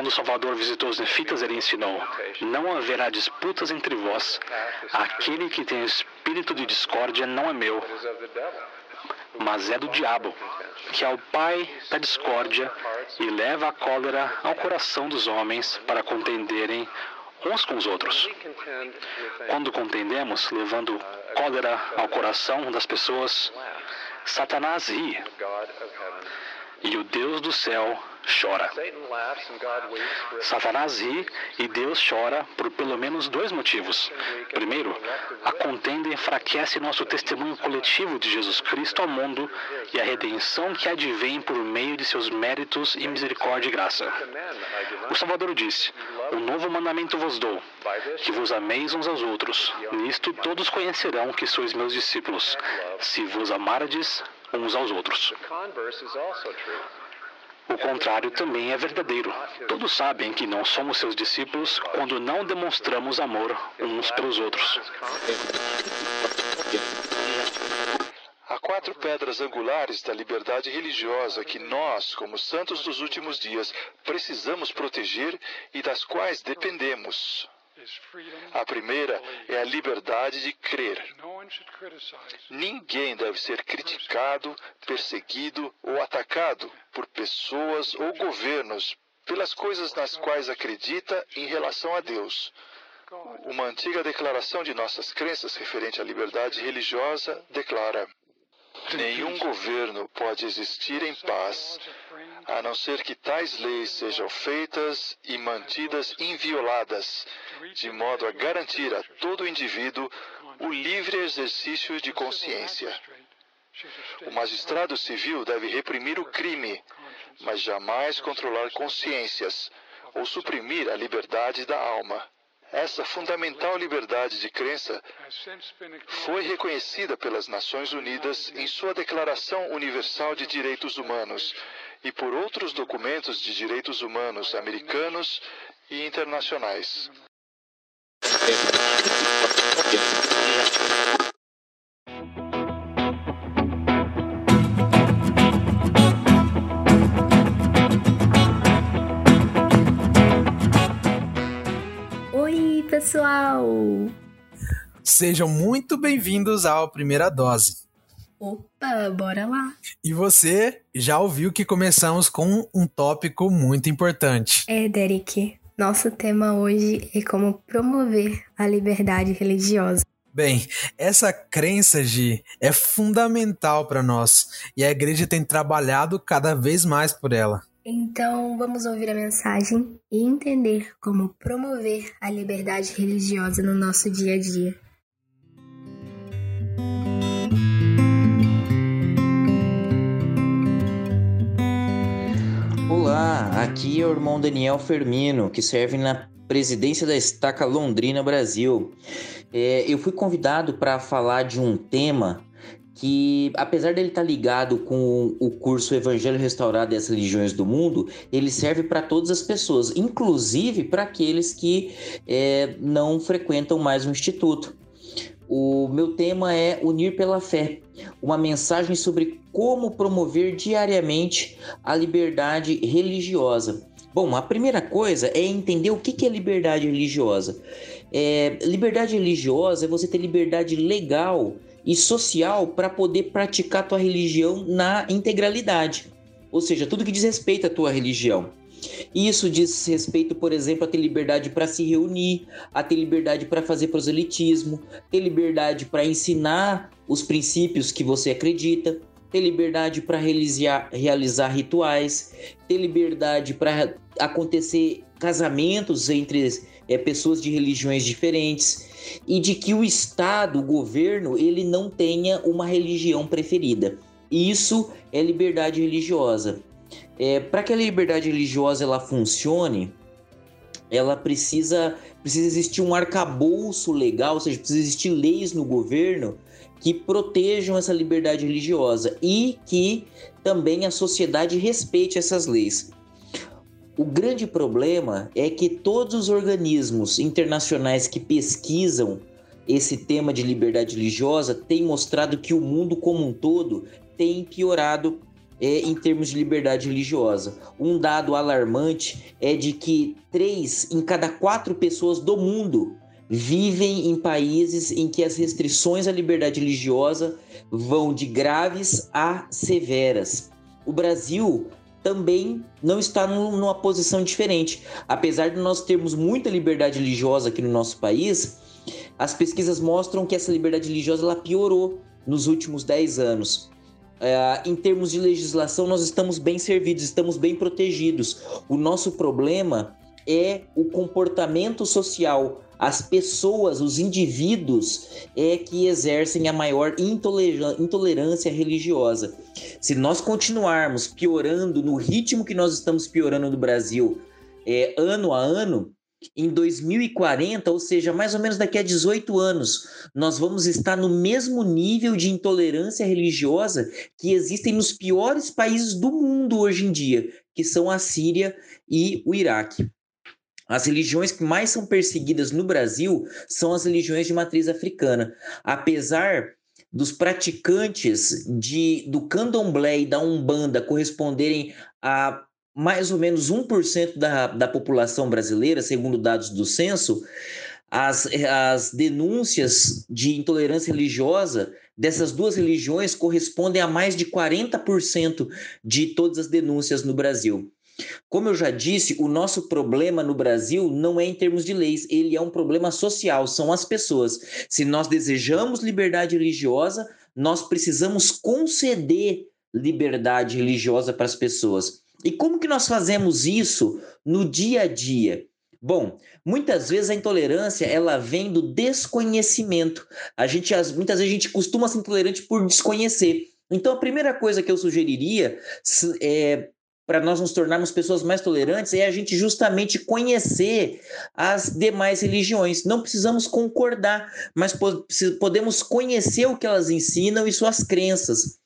Quando o Salvador visitou os nefitas, ele ensinou: Não haverá disputas entre vós. Aquele que tem espírito de discórdia não é meu, mas é do diabo, que é o pai da discórdia e leva a cólera ao coração dos homens para contenderem uns com os outros. Quando contendemos, levando cólera ao coração das pessoas, Satanás ri e o Deus do céu chora. Satanás ri e Deus chora por pelo menos dois motivos. Primeiro, a contenda enfraquece nosso testemunho coletivo de Jesus Cristo ao mundo e a redenção que advém por meio de seus méritos e misericórdia e graça. O Salvador disse: Um novo mandamento vos dou, que vos ameis uns aos outros. Nisto todos conhecerão que sois meus discípulos, se vos amardes uns aos outros. O contrário também é verdadeiro. Todos sabem que não somos seus discípulos quando não demonstramos amor uns pelos outros. Há quatro pedras angulares da liberdade religiosa que nós, como santos dos últimos dias, precisamos proteger e das quais dependemos. A primeira é a liberdade de crer. Ninguém deve ser criticado, perseguido ou atacado por pessoas ou governos pelas coisas nas quais acredita em relação a Deus. Uma antiga declaração de nossas crenças referente à liberdade religiosa declara: Nenhum governo pode existir em paz a não ser que tais leis sejam feitas e mantidas invioladas, de modo a garantir a todo indivíduo o livre exercício de consciência. O magistrado civil deve reprimir o crime, mas jamais controlar consciências ou suprimir a liberdade da alma. Essa fundamental liberdade de crença foi reconhecida pelas Nações Unidas em sua Declaração Universal de Direitos Humanos e por outros documentos de direitos humanos americanos e internacionais. Pessoal! Sejam muito bem-vindos ao Primeira Dose. Opa, bora lá! E você já ouviu que começamos com um tópico muito importante. É, Derek, nosso tema hoje é como promover a liberdade religiosa. Bem, essa crença, Gi, é fundamental para nós e a igreja tem trabalhado cada vez mais por ela. Então, vamos ouvir a mensagem e entender como promover a liberdade religiosa no nosso dia a dia. Olá, aqui é o irmão Daniel Fermino, que serve na presidência da Estaca Londrina Brasil. É, eu fui convidado para falar de um tema que, apesar dele estar tá ligado com o curso Evangelho Restaurado e as Religiões do Mundo, ele serve para todas as pessoas, inclusive para aqueles que é, não frequentam mais o Instituto. O meu tema é Unir pela Fé, uma mensagem sobre como promover diariamente a liberdade religiosa. Bom, a primeira coisa é entender o que é liberdade religiosa. É, liberdade religiosa é você ter liberdade legal e social para poder praticar tua religião na integralidade. Ou seja, tudo que diz respeito à tua religião. Isso diz respeito, por exemplo, a ter liberdade para se reunir, a ter liberdade para fazer proselitismo, ter liberdade para ensinar os princípios que você acredita, ter liberdade para realizar, realizar rituais, ter liberdade para acontecer casamentos entre é, pessoas de religiões diferentes e de que o Estado, o governo, ele não tenha uma religião preferida. Isso é liberdade religiosa. É, para que a liberdade religiosa ela funcione, ela precisa, precisa existir um arcabouço legal, ou seja, precisa existir leis no governo que protejam essa liberdade religiosa e que também a sociedade respeite essas leis. O grande problema é que todos os organismos internacionais que pesquisam esse tema de liberdade religiosa têm mostrado que o mundo como um todo tem piorado é, em termos de liberdade religiosa. Um dado alarmante é de que três em cada quatro pessoas do mundo vivem em países em que as restrições à liberdade religiosa vão de graves a severas. O Brasil também não está numa posição diferente. Apesar de nós termos muita liberdade religiosa aqui no nosso país, as pesquisas mostram que essa liberdade religiosa ela piorou nos últimos 10 anos. É, em termos de legislação, nós estamos bem servidos, estamos bem protegidos. O nosso problema é o comportamento social as pessoas, os indivíduos, é que exercem a maior intolerância religiosa. Se nós continuarmos piorando no ritmo que nós estamos piorando no Brasil, é, ano a ano, em 2040, ou seja, mais ou menos daqui a 18 anos, nós vamos estar no mesmo nível de intolerância religiosa que existem nos piores países do mundo hoje em dia, que são a Síria e o Iraque. As religiões que mais são perseguidas no Brasil são as religiões de matriz africana. Apesar dos praticantes de, do candomblé e da umbanda corresponderem a mais ou menos 1% da, da população brasileira, segundo dados do censo, as, as denúncias de intolerância religiosa dessas duas religiões correspondem a mais de 40% de todas as denúncias no Brasil. Como eu já disse, o nosso problema no Brasil não é em termos de leis, ele é um problema social, são as pessoas. Se nós desejamos liberdade religiosa, nós precisamos conceder liberdade religiosa para as pessoas. E como que nós fazemos isso no dia a dia? Bom, muitas vezes a intolerância ela vem do desconhecimento. A gente muitas vezes a gente costuma ser intolerante por desconhecer. Então a primeira coisa que eu sugeriria é para nós nos tornarmos pessoas mais tolerantes é a gente justamente conhecer as demais religiões. Não precisamos concordar, mas podemos conhecer o que elas ensinam e suas crenças.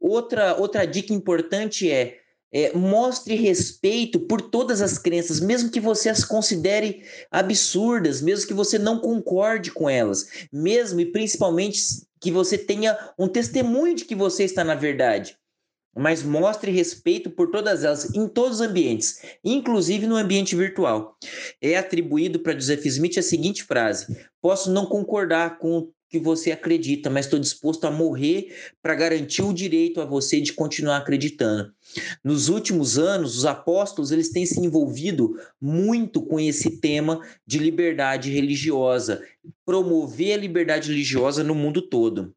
Outra, outra dica importante é, é mostre respeito por todas as crenças, mesmo que você as considere absurdas, mesmo que você não concorde com elas, mesmo e principalmente que você tenha um testemunho de que você está na verdade mas mostre respeito por todas elas em todos os ambientes, inclusive no ambiente virtual. É atribuído para Joseph Smith a seguinte frase: Posso não concordar com o que você acredita, mas estou disposto a morrer para garantir o direito a você de continuar acreditando. Nos últimos anos, os apóstolos eles têm se envolvido muito com esse tema de liberdade religiosa, promover a liberdade religiosa no mundo todo.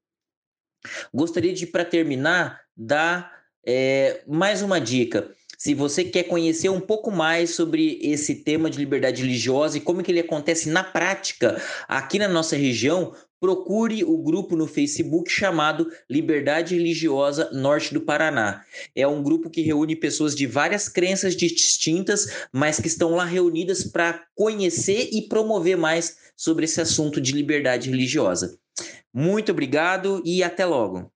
Gostaria de, para terminar, dar é, mais uma dica. Se você quer conhecer um pouco mais sobre esse tema de liberdade religiosa e como que ele acontece na prática aqui na nossa região, procure o grupo no Facebook chamado Liberdade Religiosa Norte do Paraná. É um grupo que reúne pessoas de várias crenças distintas, mas que estão lá reunidas para conhecer e promover mais sobre esse assunto de liberdade religiosa. Muito obrigado e até logo.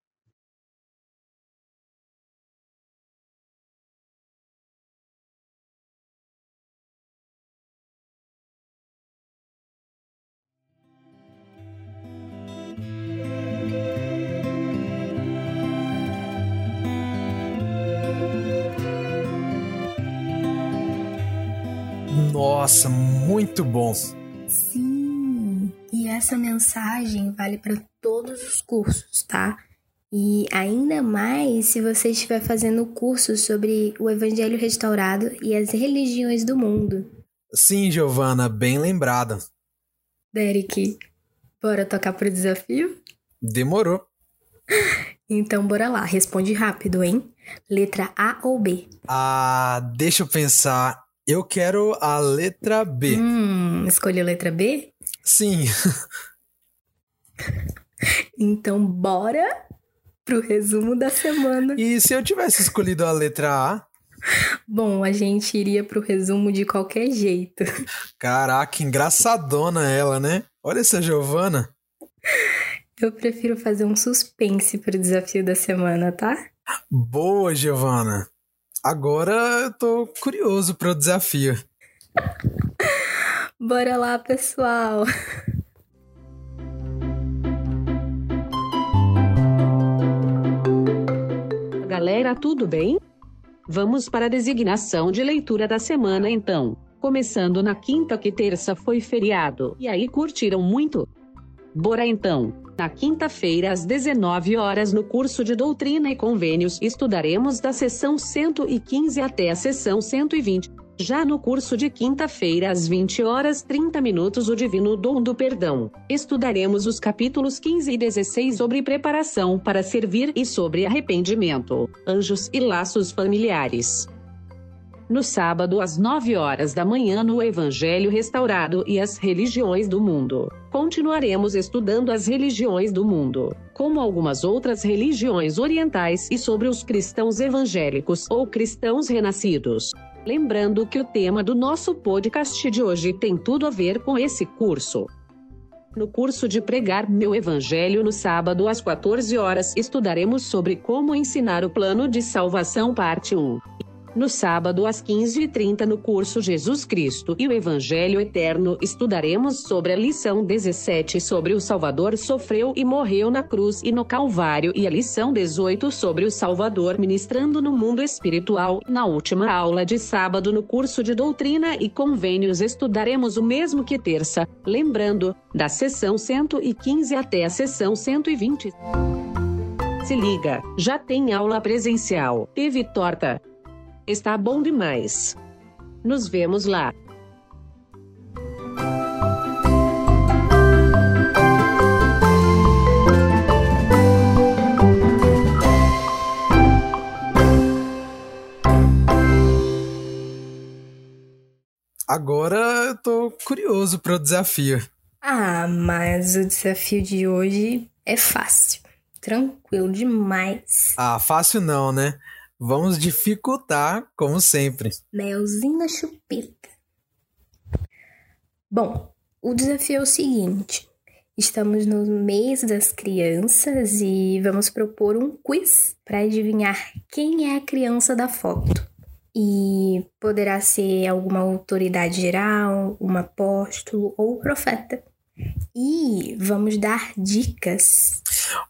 Nossa, muito bom. Sim, e essa mensagem vale para todos os cursos, tá? E ainda mais se você estiver fazendo curso sobre o Evangelho restaurado e as religiões do mundo. Sim, Giovana, bem lembrada. Derek, bora tocar pro desafio? Demorou. Então bora lá, responde rápido, hein? Letra A ou B? Ah, deixa eu pensar. Eu quero a letra B. Hum, escolheu a letra B? Sim. então, bora pro resumo da semana. E se eu tivesse escolhido a letra A? Bom, a gente iria pro resumo de qualquer jeito. Caraca, engraçadona ela, né? Olha essa Giovana. Eu prefiro fazer um suspense pro desafio da semana, tá? Boa, Giovana. Agora eu tô curioso pro desafio. Bora lá, pessoal. A galera, tudo bem? Vamos para a designação de leitura da semana então. Começando na quinta que terça foi feriado. E aí curtiram muito? Bora então. Na quinta-feira, às 19 horas, no curso de Doutrina e Convênios, estudaremos da sessão 115 até a sessão 120. Já no curso de quinta-feira, às 20 horas 30 minutos, o Divino Dom do Perdão. Estudaremos os capítulos 15 e 16 sobre preparação para servir e sobre arrependimento, anjos e laços familiares no sábado às 9 horas da manhã no Evangelho Restaurado e as Religiões do Mundo. Continuaremos estudando as religiões do mundo, como algumas outras religiões orientais e sobre os cristãos evangélicos ou cristãos renascidos. Lembrando que o tema do nosso podcast de hoje tem tudo a ver com esse curso. No curso de Pregar Meu Evangelho no sábado às 14 horas, estudaremos sobre como ensinar o plano de salvação, parte 1. No sábado às 15h30 no curso Jesus Cristo e o Evangelho Eterno estudaremos sobre a lição 17 sobre o Salvador sofreu e morreu na cruz e no Calvário e a lição 18 sobre o Salvador ministrando no mundo espiritual. Na última aula de sábado no curso de Doutrina e Convênios estudaremos o mesmo que terça, lembrando, da sessão 115 até a sessão 120. Se liga, já tem aula presencial. Teve torta, Está bom demais. Nos vemos lá. Agora eu tô curioso para o desafio. Ah, mas o desafio de hoje é fácil. Tranquilo demais. Ah, fácil não, né? Vamos dificultar, como sempre. Melzinho na chupeta. Bom, o desafio é o seguinte: estamos no mês das crianças e vamos propor um quiz para adivinhar quem é a criança da foto. E poderá ser alguma autoridade geral, um apóstolo ou profeta. E vamos dar dicas.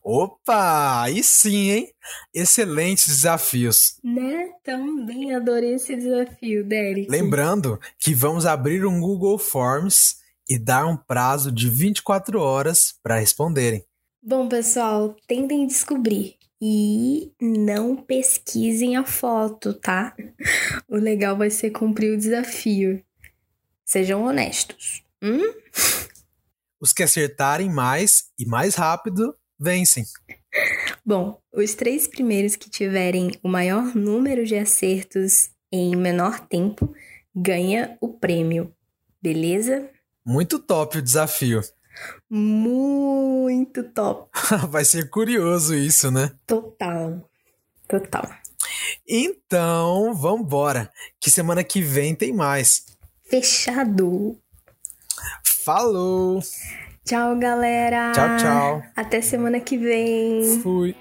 Opa, aí sim, hein? Excelentes desafios. Né? Também adorei esse desafio, Derek. Lembrando que vamos abrir um Google Forms e dar um prazo de 24 horas para responderem. Bom, pessoal, tentem descobrir e não pesquisem a foto, tá? O legal vai ser cumprir o desafio. Sejam honestos. Hum? Os que acertarem mais e mais rápido vencem. Bom, os três primeiros que tiverem o maior número de acertos em menor tempo ganha o prêmio. Beleza? Muito top o desafio. Muito top. Vai ser curioso isso, né? Total. Total. Então, vambora. Que semana que vem tem mais. Fechado. Falou! Tchau, galera! Tchau, tchau! Até semana que vem! Fui!